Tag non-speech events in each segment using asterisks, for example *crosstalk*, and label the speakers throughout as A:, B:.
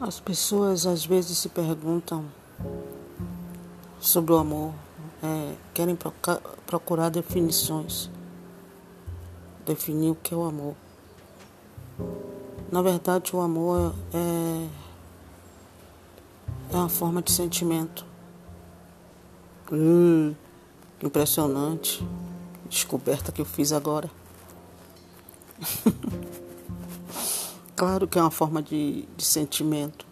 A: As pessoas às vezes se perguntam sobre o amor, é, querem procurar definições, definir o que é o amor. Na verdade, o amor é, é uma forma de sentimento. Hum, impressionante. Descoberta que eu fiz agora. *laughs* Claro que é uma forma de, de sentimento.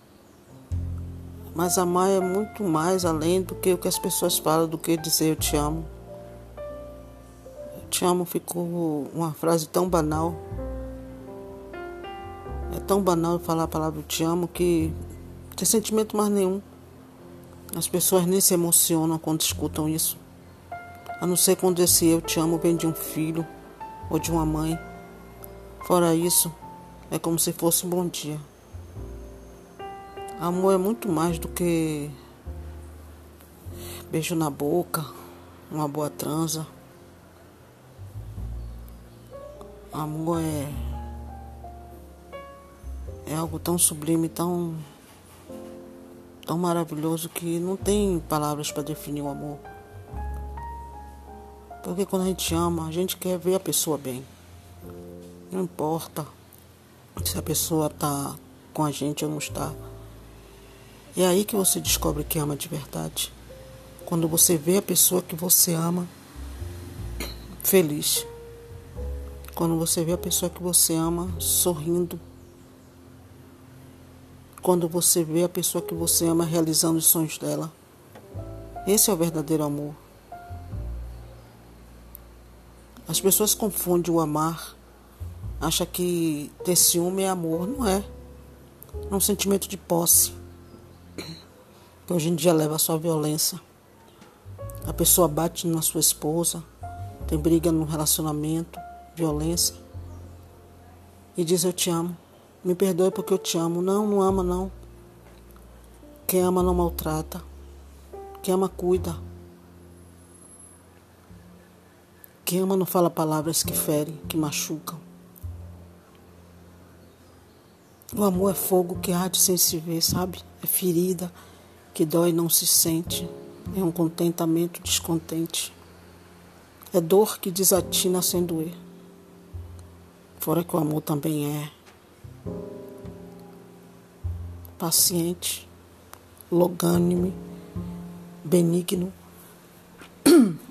A: Mas amar é muito mais além do que o que as pessoas falam, do que dizer eu te amo. Eu te amo ficou uma frase tão banal. É tão banal falar a palavra eu te amo que não tem sentimento mais nenhum. As pessoas nem se emocionam quando escutam isso. A não ser quando esse eu te amo vem de um filho ou de uma mãe. Fora isso, é como se fosse um bom dia. Amor é muito mais do que beijo na boca, uma boa transa. Amor é é algo tão sublime, tão tão maravilhoso que não tem palavras para definir o amor. Porque quando a gente ama, a gente quer ver a pessoa bem. Não importa se a pessoa está com a gente ou não está. É aí que você descobre que ama de verdade. Quando você vê a pessoa que você ama feliz. Quando você vê a pessoa que você ama sorrindo. Quando você vê a pessoa que você ama realizando os sonhos dela. Esse é o verdadeiro amor. As pessoas confundem o amar acha que ter ciúme é amor. Não é. É um sentimento de posse. Que hoje em dia leva só violência. A pessoa bate na sua esposa, tem briga no relacionamento, violência. E diz eu te amo. Me perdoe porque eu te amo. Não, não ama não. Quem ama não maltrata. Quem ama cuida. Quem ama não fala palavras que ferem, que machucam. O amor é fogo que arde sem se ver, sabe? É ferida que dói e não se sente. É um contentamento descontente. É dor que desatina sem doer. Fora que o amor também é paciente, logânime, benigno. *clears throat*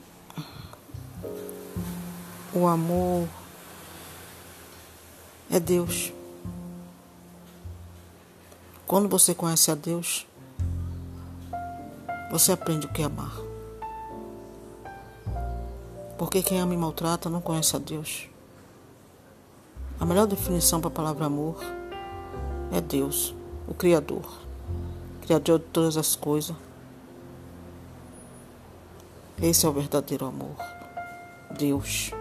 A: O amor é Deus. Quando você conhece a Deus, você aprende o que é amar. Porque quem ama e maltrata não conhece a Deus. A melhor definição para a palavra amor é Deus, o Criador, Criador de todas as coisas. Esse é o verdadeiro amor. Deus.